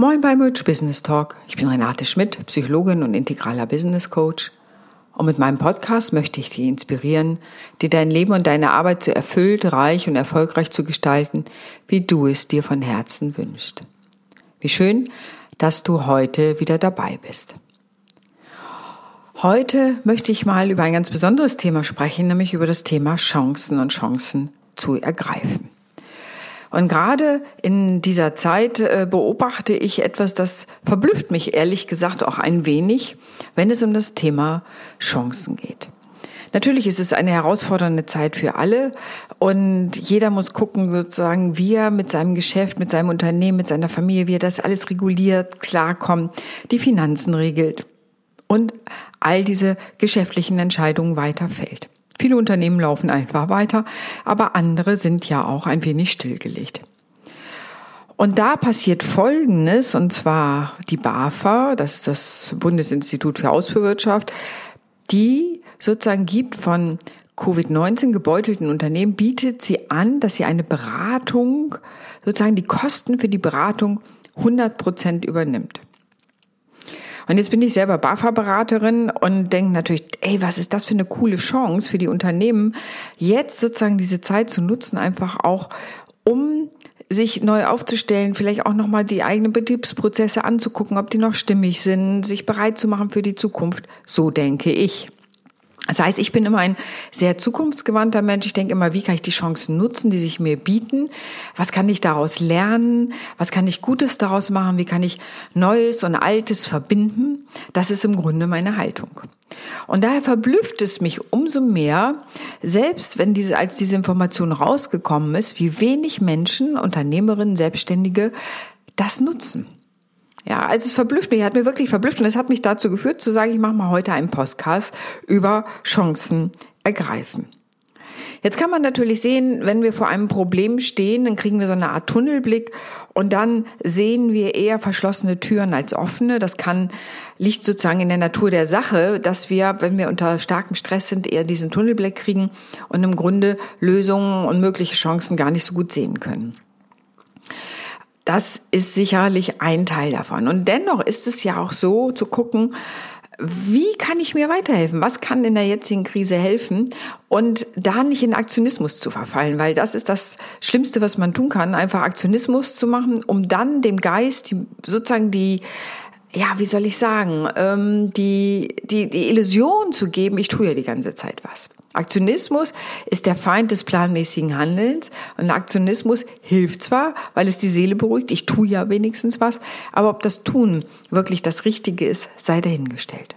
Moin beim Rich Business Talk. Ich bin Renate Schmidt, Psychologin und integraler Business Coach. Und mit meinem Podcast möchte ich dich inspirieren, dir dein Leben und deine Arbeit so erfüllt, reich und erfolgreich zu gestalten, wie du es dir von Herzen wünschst. Wie schön, dass du heute wieder dabei bist. Heute möchte ich mal über ein ganz besonderes Thema sprechen, nämlich über das Thema Chancen und Chancen zu ergreifen. Und gerade in dieser Zeit äh, beobachte ich etwas, das verblüfft mich ehrlich gesagt auch ein wenig, wenn es um das Thema Chancen geht. Natürlich ist es eine herausfordernde Zeit für alle und jeder muss gucken, sozusagen, wie er mit seinem Geschäft, mit seinem Unternehmen, mit seiner Familie, wie er das alles reguliert, klarkommt, die Finanzen regelt und all diese geschäftlichen Entscheidungen weiterfällt. Viele Unternehmen laufen einfach weiter, aber andere sind ja auch ein wenig stillgelegt. Und da passiert Folgendes, und zwar die BAFA, das ist das Bundesinstitut für Ausfuhrwirtschaft, die sozusagen gibt von Covid-19 gebeutelten Unternehmen, bietet sie an, dass sie eine Beratung, sozusagen die Kosten für die Beratung 100 Prozent übernimmt. Und jetzt bin ich selber BAFA-Beraterin und denke natürlich, ey, was ist das für eine coole Chance für die Unternehmen, jetzt sozusagen diese Zeit zu nutzen, einfach auch, um sich neu aufzustellen, vielleicht auch nochmal die eigenen Betriebsprozesse anzugucken, ob die noch stimmig sind, sich bereit zu machen für die Zukunft. So denke ich. Das heißt, ich bin immer ein sehr zukunftsgewandter Mensch. Ich denke immer, wie kann ich die Chancen nutzen, die sich mir bieten? Was kann ich daraus lernen? Was kann ich Gutes daraus machen? Wie kann ich Neues und Altes verbinden? Das ist im Grunde meine Haltung. Und daher verblüfft es mich umso mehr, selbst wenn diese, als diese Information rausgekommen ist, wie wenig Menschen, Unternehmerinnen, Selbstständige das nutzen. Ja, also es verblüfft mich, hat mir wirklich verblüfft und es hat mich dazu geführt zu sagen, ich mache mal heute einen Podcast über Chancen ergreifen. Jetzt kann man natürlich sehen, wenn wir vor einem Problem stehen, dann kriegen wir so eine Art Tunnelblick und dann sehen wir eher verschlossene Türen als offene. Das kann, liegt sozusagen in der Natur der Sache, dass wir, wenn wir unter starkem Stress sind, eher diesen Tunnelblick kriegen und im Grunde Lösungen und mögliche Chancen gar nicht so gut sehen können. Das ist sicherlich ein Teil davon. Und dennoch ist es ja auch so zu gucken, wie kann ich mir weiterhelfen? Was kann in der jetzigen Krise helfen? Und da nicht in Aktionismus zu verfallen, weil das ist das Schlimmste, was man tun kann, einfach Aktionismus zu machen, um dann dem Geist die, sozusagen die, ja, wie soll ich sagen, ähm, die, die, die Illusion zu geben, ich tue ja die ganze Zeit was. Aktionismus ist der Feind des planmäßigen Handelns und Aktionismus hilft zwar, weil es die Seele beruhigt, ich tue ja wenigstens was, aber ob das Tun wirklich das Richtige ist, sei dahingestellt.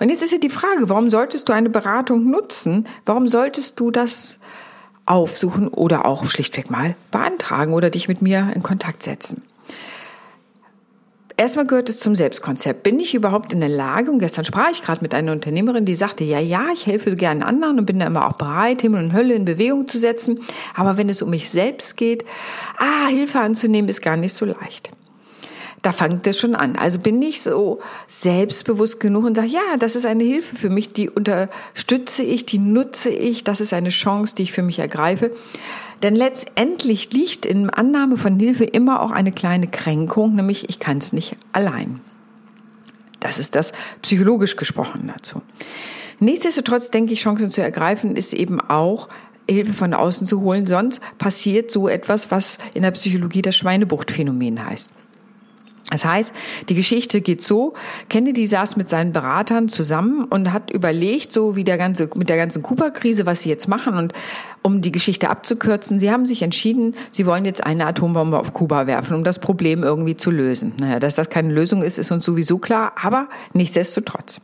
Und jetzt ist ja die Frage, warum solltest du eine Beratung nutzen? Warum solltest du das aufsuchen oder auch schlichtweg mal beantragen oder dich mit mir in Kontakt setzen? Erstmal gehört es zum Selbstkonzept. Bin ich überhaupt in der Lage, und gestern sprach ich gerade mit einer Unternehmerin, die sagte, ja, ja, ich helfe gerne anderen und bin da immer auch bereit, Himmel und Hölle in Bewegung zu setzen. Aber wenn es um mich selbst geht, ah, Hilfe anzunehmen ist gar nicht so leicht. Da fängt es schon an. Also bin ich so selbstbewusst genug und sage, ja, das ist eine Hilfe für mich, die unterstütze ich, die nutze ich, das ist eine Chance, die ich für mich ergreife. Denn letztendlich liegt in Annahme von Hilfe immer auch eine kleine Kränkung, nämlich ich kann es nicht allein. Das ist das psychologisch gesprochen dazu. Nichtsdestotrotz denke ich, Chancen zu ergreifen ist eben auch Hilfe von außen zu holen, sonst passiert so etwas, was in der Psychologie das Schweinebuchtphänomen heißt. Das heißt, die Geschichte geht so, Kennedy saß mit seinen Beratern zusammen und hat überlegt, so wie der ganze, mit der ganzen Kuba-Krise, was sie jetzt machen und um die Geschichte abzukürzen, sie haben sich entschieden, sie wollen jetzt eine Atombombe auf Kuba werfen, um das Problem irgendwie zu lösen. Naja, dass das keine Lösung ist, ist uns sowieso klar, aber nichtsdestotrotz.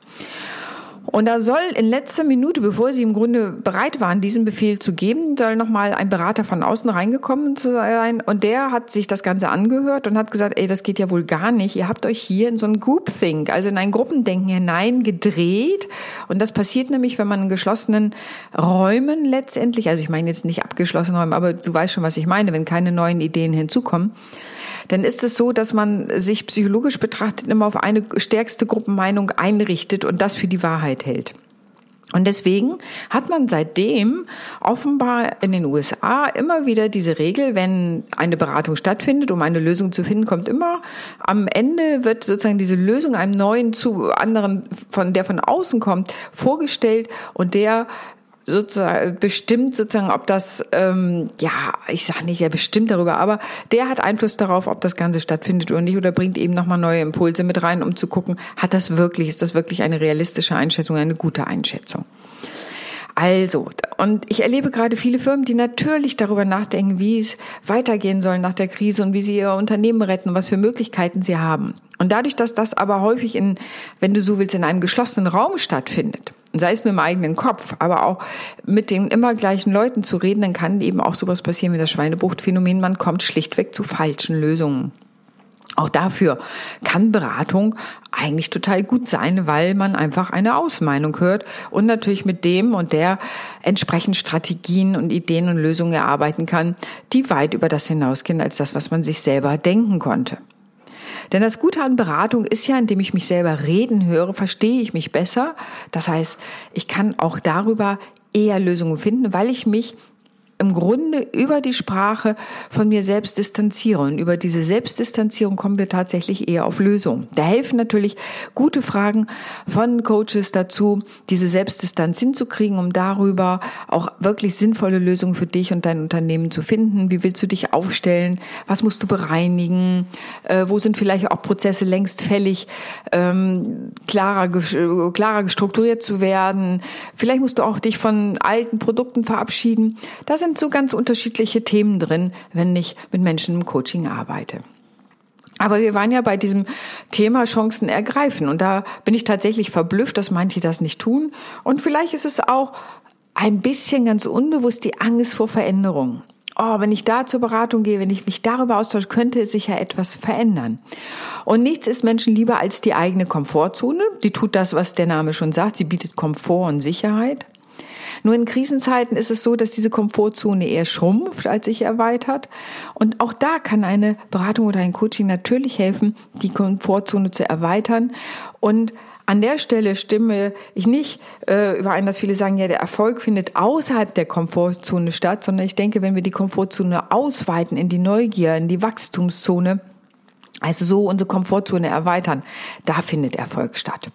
Und da soll in letzter Minute, bevor sie im Grunde bereit waren, diesen Befehl zu geben, soll nochmal ein Berater von außen reingekommen zu sein. Und der hat sich das Ganze angehört und hat gesagt, ey, das geht ja wohl gar nicht. Ihr habt euch hier in so ein Groupthink, also in ein Gruppendenken hineingedreht. Und das passiert nämlich, wenn man in geschlossenen Räumen letztendlich, also ich meine jetzt nicht abgeschlossene Räume, aber du weißt schon, was ich meine, wenn keine neuen Ideen hinzukommen, dann ist es so, dass man sich psychologisch betrachtet immer auf eine stärkste Gruppenmeinung einrichtet und das für die Wahrheit hält. Und deswegen hat man seitdem offenbar in den USA immer wieder diese Regel, wenn eine Beratung stattfindet, um eine Lösung zu finden, kommt immer am Ende wird sozusagen diese Lösung einem neuen zu anderen, von der von außen kommt, vorgestellt und der sozusagen bestimmt sozusagen, ob das, ähm, ja, ich sage nicht, er bestimmt darüber, aber der hat Einfluss darauf, ob das Ganze stattfindet oder nicht oder bringt eben nochmal neue Impulse mit rein, um zu gucken, hat das wirklich, ist das wirklich eine realistische Einschätzung, eine gute Einschätzung. Also, und ich erlebe gerade viele Firmen, die natürlich darüber nachdenken, wie es weitergehen soll nach der Krise und wie sie ihr Unternehmen retten und was für Möglichkeiten sie haben. Und dadurch, dass das aber häufig in, wenn du so willst, in einem geschlossenen Raum stattfindet, sei es nur im eigenen Kopf, aber auch mit den immer gleichen Leuten zu reden, dann kann eben auch sowas passieren wie das Schweinebuchtphänomen. Man kommt schlichtweg zu falschen Lösungen. Auch dafür kann Beratung eigentlich total gut sein, weil man einfach eine Ausmeinung hört und natürlich mit dem und der entsprechend Strategien und Ideen und Lösungen erarbeiten kann, die weit über das hinausgehen als das, was man sich selber denken konnte. Denn das Gute an Beratung ist ja, indem ich mich selber reden höre, verstehe ich mich besser. Das heißt, ich kann auch darüber eher Lösungen finden, weil ich mich im Grunde über die Sprache von mir selbst distanziere. Und über diese Selbstdistanzierung kommen wir tatsächlich eher auf Lösungen. Da helfen natürlich gute Fragen von Coaches dazu, diese Selbstdistanz hinzukriegen, um darüber auch wirklich sinnvolle Lösungen für dich und dein Unternehmen zu finden. Wie willst du dich aufstellen? Was musst du bereinigen? Äh, wo sind vielleicht auch Prozesse längst fällig, ähm, klarer, klarer gestrukturiert zu werden? Vielleicht musst du auch dich von alten Produkten verabschieden. Da sind sind so ganz unterschiedliche Themen drin, wenn ich mit Menschen im Coaching arbeite. Aber wir waren ja bei diesem Thema Chancen ergreifen und da bin ich tatsächlich verblüfft, dass manche das nicht tun. Und vielleicht ist es auch ein bisschen ganz unbewusst die Angst vor Veränderung. Oh, wenn ich da zur Beratung gehe, wenn ich mich darüber austausche, könnte sich ja etwas verändern. Und nichts ist Menschen lieber als die eigene Komfortzone. Die tut das, was der Name schon sagt. Sie bietet Komfort und Sicherheit. Nur in Krisenzeiten ist es so, dass diese Komfortzone eher schrumpft, als sich erweitert. Und auch da kann eine Beratung oder ein Coaching natürlich helfen, die Komfortzone zu erweitern. Und an der Stelle stimme ich nicht äh, überein, dass viele sagen, ja, der Erfolg findet außerhalb der Komfortzone statt, sondern ich denke, wenn wir die Komfortzone ausweiten in die Neugier, in die Wachstumszone, also so unsere Komfortzone erweitern, da findet Erfolg statt.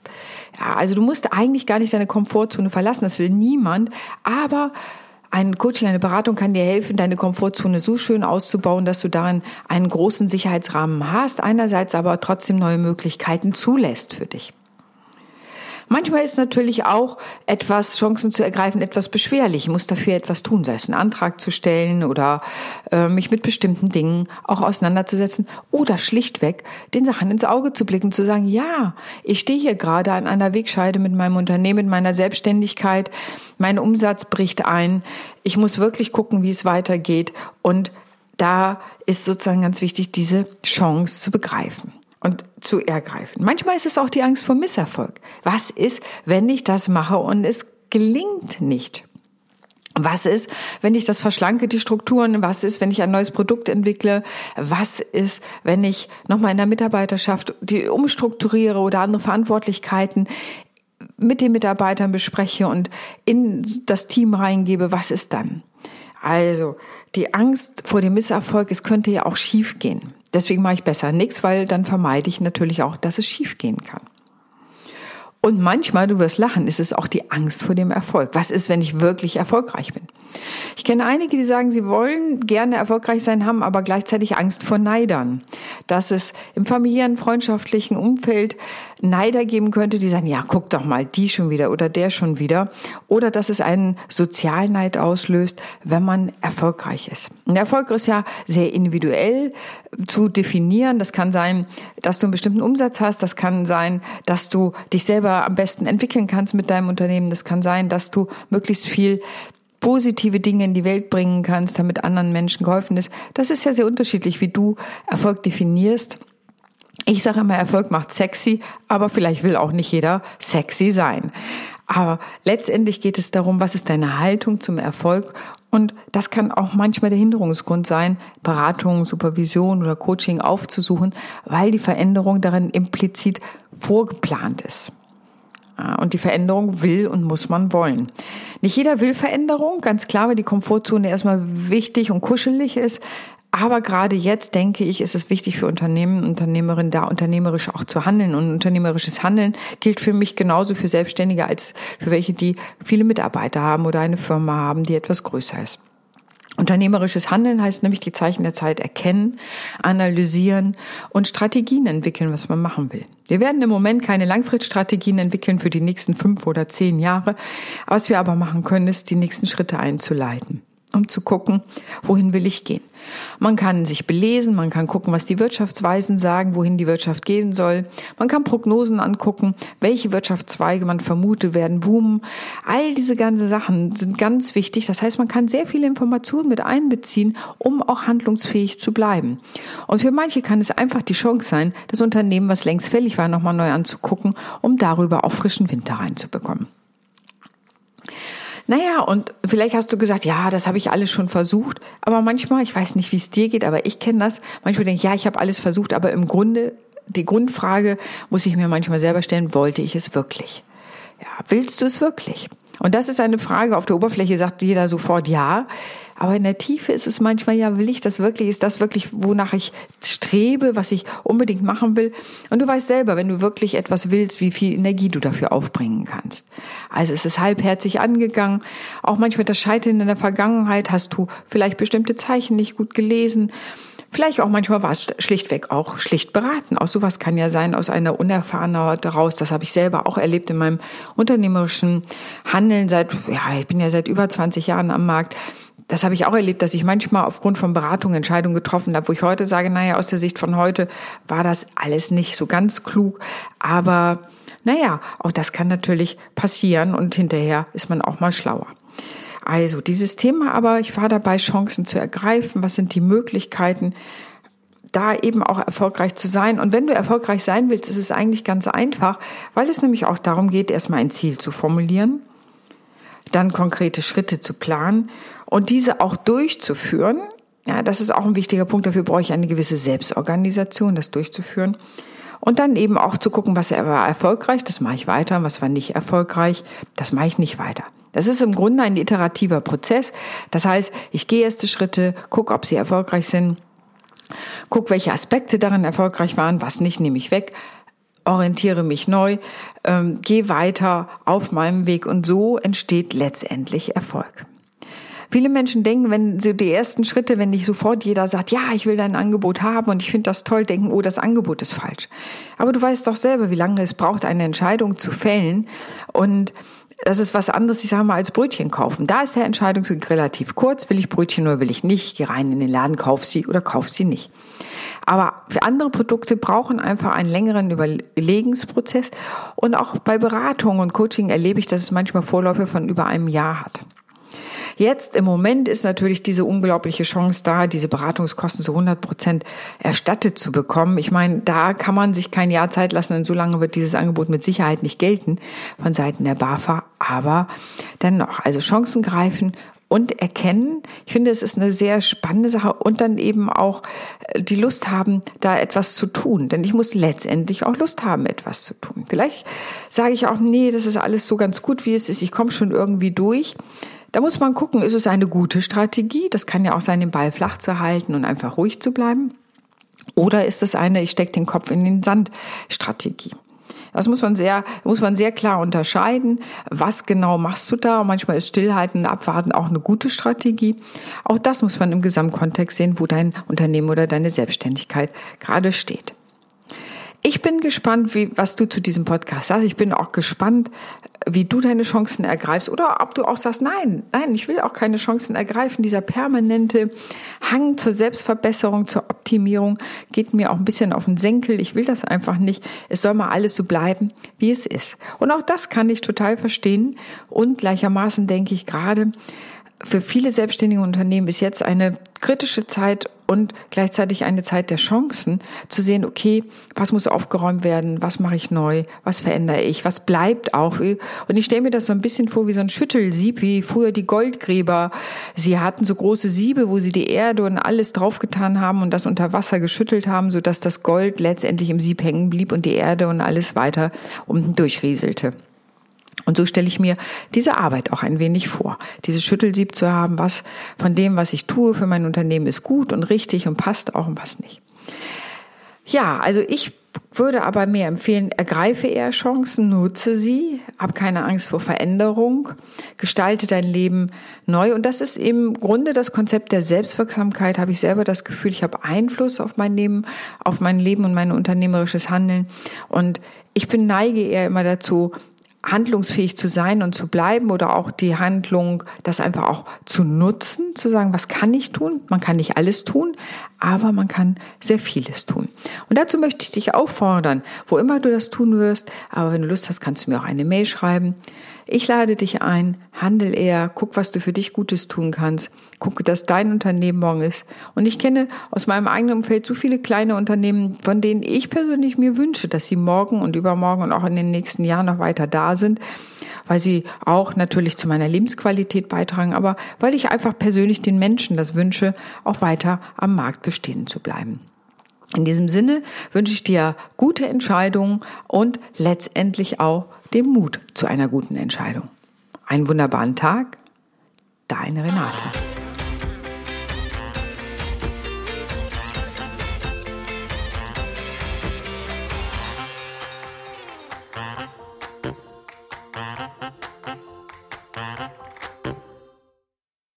Ja, also du musst eigentlich gar nicht deine Komfortzone verlassen, das will niemand, aber ein Coaching, eine Beratung kann dir helfen, deine Komfortzone so schön auszubauen, dass du darin einen großen Sicherheitsrahmen hast, einerseits aber trotzdem neue Möglichkeiten zulässt für dich. Manchmal ist natürlich auch etwas, Chancen zu ergreifen, etwas beschwerlich. Ich muss dafür etwas tun, sei es einen Antrag zu stellen oder äh, mich mit bestimmten Dingen auch auseinanderzusetzen oder schlichtweg den Sachen ins Auge zu blicken, zu sagen, ja, ich stehe hier gerade an einer Wegscheide mit meinem Unternehmen, mit meiner Selbstständigkeit, mein Umsatz bricht ein, ich muss wirklich gucken, wie es weitergeht. Und da ist sozusagen ganz wichtig, diese Chance zu begreifen und zu ergreifen. Manchmal ist es auch die Angst vor Misserfolg. Was ist, wenn ich das mache und es gelingt nicht? Was ist, wenn ich das verschlanke, die Strukturen? Was ist, wenn ich ein neues Produkt entwickle? Was ist, wenn ich nochmal in der Mitarbeiterschaft die umstrukturiere oder andere Verantwortlichkeiten mit den Mitarbeitern bespreche und in das Team reingebe? Was ist dann? Also, die Angst vor dem Misserfolg, es könnte ja auch schief gehen. Deswegen mache ich besser nichts, weil dann vermeide ich natürlich auch, dass es schiefgehen kann. Und manchmal, du wirst lachen, ist es auch die Angst vor dem Erfolg. Was ist, wenn ich wirklich erfolgreich bin? Ich kenne einige, die sagen, sie wollen gerne erfolgreich sein, haben aber gleichzeitig Angst vor Neidern. Dass es im familiären, freundschaftlichen Umfeld Neider geben könnte, die sagen, ja, guck doch mal, die schon wieder oder der schon wieder. Oder dass es einen Sozialneid auslöst, wenn man erfolgreich ist. Ein Erfolg ist ja sehr individuell zu definieren. Das kann sein, dass du einen bestimmten Umsatz hast. Das kann sein, dass du dich selber am besten entwickeln kannst mit deinem Unternehmen. Das kann sein, dass du möglichst viel positive Dinge in die Welt bringen kannst, damit anderen Menschen geholfen ist. Das ist ja sehr unterschiedlich, wie du Erfolg definierst. Ich sage immer, Erfolg macht sexy, aber vielleicht will auch nicht jeder sexy sein. Aber letztendlich geht es darum, was ist deine Haltung zum Erfolg? Und das kann auch manchmal der Hinderungsgrund sein, Beratung, Supervision oder Coaching aufzusuchen, weil die Veränderung darin implizit vorgeplant ist. Ja, und die Veränderung will und muss man wollen. Nicht jeder will Veränderung, ganz klar, weil die Komfortzone erstmal wichtig und kuschelig ist. Aber gerade jetzt denke ich, ist es wichtig für Unternehmen, Unternehmerinnen da unternehmerisch auch zu handeln. Und unternehmerisches Handeln gilt für mich genauso für Selbstständige als für welche, die viele Mitarbeiter haben oder eine Firma haben, die etwas größer ist. Unternehmerisches Handeln heißt nämlich die Zeichen der Zeit erkennen, analysieren und Strategien entwickeln, was man machen will. Wir werden im Moment keine Langfriststrategien entwickeln für die nächsten fünf oder zehn Jahre. Was wir aber machen können, ist, die nächsten Schritte einzuleiten um zu gucken, wohin will ich gehen. Man kann sich belesen, man kann gucken, was die Wirtschaftsweisen sagen, wohin die Wirtschaft gehen soll. Man kann Prognosen angucken, welche Wirtschaftszweige man vermutet werden boomen. All diese ganzen Sachen sind ganz wichtig. Das heißt, man kann sehr viele Informationen mit einbeziehen, um auch handlungsfähig zu bleiben. Und für manche kann es einfach die Chance sein, das Unternehmen, was längst fällig war, nochmal neu anzugucken, um darüber auch frischen Winter reinzubekommen. Naja, und vielleicht hast du gesagt, ja, das habe ich alles schon versucht. Aber manchmal, ich weiß nicht, wie es dir geht, aber ich kenne das. Manchmal denke ich, ja, ich habe alles versucht, aber im Grunde, die Grundfrage muss ich mir manchmal selber stellen, wollte ich es wirklich? Ja, willst du es wirklich? Und das ist eine Frage, auf der Oberfläche sagt jeder sofort ja. Aber in der Tiefe ist es manchmal, ja, will ich das wirklich? Ist das wirklich, wonach ich strebe, was ich unbedingt machen will? Und du weißt selber, wenn du wirklich etwas willst, wie viel Energie du dafür aufbringen kannst. Also es ist halbherzig angegangen. Auch manchmal das Scheitern in der Vergangenheit hast du vielleicht bestimmte Zeichen nicht gut gelesen. Vielleicht auch manchmal war es schlichtweg auch schlicht beraten. Auch sowas kann ja sein aus einer Unerfahrenheit daraus. Das habe ich selber auch erlebt in meinem unternehmerischen Handeln seit, ja, ich bin ja seit über 20 Jahren am Markt das habe ich auch erlebt, dass ich manchmal aufgrund von Beratungen Entscheidungen getroffen habe, wo ich heute sage, naja, aus der Sicht von heute war das alles nicht so ganz klug. Aber naja, auch das kann natürlich passieren und hinterher ist man auch mal schlauer. Also dieses Thema aber, ich war dabei, Chancen zu ergreifen. Was sind die Möglichkeiten? da eben auch erfolgreich zu sein. Und wenn du erfolgreich sein willst, ist es eigentlich ganz einfach, weil es nämlich auch darum geht, erstmal ein Ziel zu formulieren, dann konkrete Schritte zu planen und diese auch durchzuführen. Ja, das ist auch ein wichtiger Punkt. Dafür brauche ich eine gewisse Selbstorganisation, das durchzuführen. Und dann eben auch zu gucken, was war erfolgreich, das mache ich weiter, was war nicht erfolgreich, das mache ich nicht weiter. Das ist im Grunde ein iterativer Prozess. Das heißt, ich gehe erste Schritte, gucke, ob sie erfolgreich sind, gucke, welche Aspekte darin erfolgreich waren, was nicht, nehme ich weg, orientiere mich neu, ähm, gehe weiter auf meinem Weg und so entsteht letztendlich Erfolg. Viele Menschen denken, wenn sie die ersten Schritte, wenn nicht sofort jeder sagt, ja, ich will dein Angebot haben und ich finde das toll, denken, oh, das Angebot ist falsch. Aber du weißt doch selber, wie lange es braucht, eine Entscheidung zu fällen und das ist was anderes, ich sage mal, als Brötchen kaufen. Da ist der Entscheidungsweg relativ kurz. Will ich Brötchen oder will ich nicht? Geh rein in den Laden, kauf sie oder kauf sie nicht. Aber für andere Produkte brauchen einfach einen längeren Überlegensprozess. Und auch bei Beratung und Coaching erlebe ich, dass es manchmal Vorläufe von über einem Jahr hat. Jetzt im Moment ist natürlich diese unglaubliche Chance da, diese Beratungskosten zu 100 Prozent erstattet zu bekommen. Ich meine, da kann man sich kein Jahr Zeit lassen, denn so lange wird dieses Angebot mit Sicherheit nicht gelten von Seiten der BAFA. Aber dennoch, also Chancen greifen und erkennen. Ich finde, es ist eine sehr spannende Sache und dann eben auch äh, die Lust haben, da etwas zu tun. Denn ich muss letztendlich auch Lust haben, etwas zu tun. Vielleicht sage ich auch, nee, das ist alles so ganz gut, wie es ist. Ich komme schon irgendwie durch. Da muss man gucken, ist es eine gute Strategie? Das kann ja auch sein, den Ball flach zu halten und einfach ruhig zu bleiben. Oder ist es eine, ich stecke den Kopf in den Sand Strategie? Das muss man sehr, muss man sehr klar unterscheiden. Was genau machst du da? Und manchmal ist Stillhalten und Abwarten auch eine gute Strategie. Auch das muss man im Gesamtkontext sehen, wo dein Unternehmen oder deine Selbstständigkeit gerade steht. Ich bin gespannt, wie, was du zu diesem Podcast sagst. Ich bin auch gespannt, wie du deine Chancen ergreifst oder ob du auch sagst, nein, nein, ich will auch keine Chancen ergreifen. Dieser permanente Hang zur Selbstverbesserung, zur Optimierung geht mir auch ein bisschen auf den Senkel. Ich will das einfach nicht. Es soll mal alles so bleiben, wie es ist. Und auch das kann ich total verstehen. Und gleichermaßen denke ich gerade, für viele selbstständige Unternehmen ist jetzt eine kritische Zeit und gleichzeitig eine Zeit der Chancen zu sehen, okay, was muss aufgeräumt werden, was mache ich neu, was verändere ich, was bleibt auch. Und ich stelle mir das so ein bisschen vor wie so ein Schüttelsieb, wie früher die Goldgräber. Sie hatten so große Siebe, wo sie die Erde und alles draufgetan haben und das unter Wasser geschüttelt haben, sodass das Gold letztendlich im Sieb hängen blieb und die Erde und alles weiter unten durchrieselte. Und so stelle ich mir diese Arbeit auch ein wenig vor. Dieses Schüttelsieb zu haben, was von dem, was ich tue für mein Unternehmen ist gut und richtig und passt auch und passt nicht. Ja, also ich würde aber mir empfehlen, ergreife eher Chancen, nutze sie, hab keine Angst vor Veränderung, gestalte dein Leben neu. Und das ist im Grunde das Konzept der Selbstwirksamkeit. Habe ich selber das Gefühl, ich habe Einfluss auf mein Leben, auf mein Leben und mein unternehmerisches Handeln. Und ich bin neige eher immer dazu, handlungsfähig zu sein und zu bleiben oder auch die Handlung, das einfach auch zu nutzen, zu sagen, was kann ich tun? Man kann nicht alles tun, aber man kann sehr vieles tun. Und dazu möchte ich dich auffordern, wo immer du das tun wirst, aber wenn du Lust hast, kannst du mir auch eine Mail schreiben. Ich lade dich ein, handel eher, guck, was du für dich Gutes tun kannst, gucke, dass dein Unternehmen morgen ist. Und ich kenne aus meinem eigenen Umfeld so viele kleine Unternehmen, von denen ich persönlich mir wünsche, dass sie morgen und übermorgen und auch in den nächsten Jahren noch weiter da sind, weil sie auch natürlich zu meiner Lebensqualität beitragen, aber weil ich einfach persönlich den Menschen das wünsche, auch weiter am Markt bestehen zu bleiben. In diesem Sinne wünsche ich dir gute Entscheidungen und letztendlich auch den Mut zu einer guten Entscheidung. Einen wunderbaren Tag, deine Renate.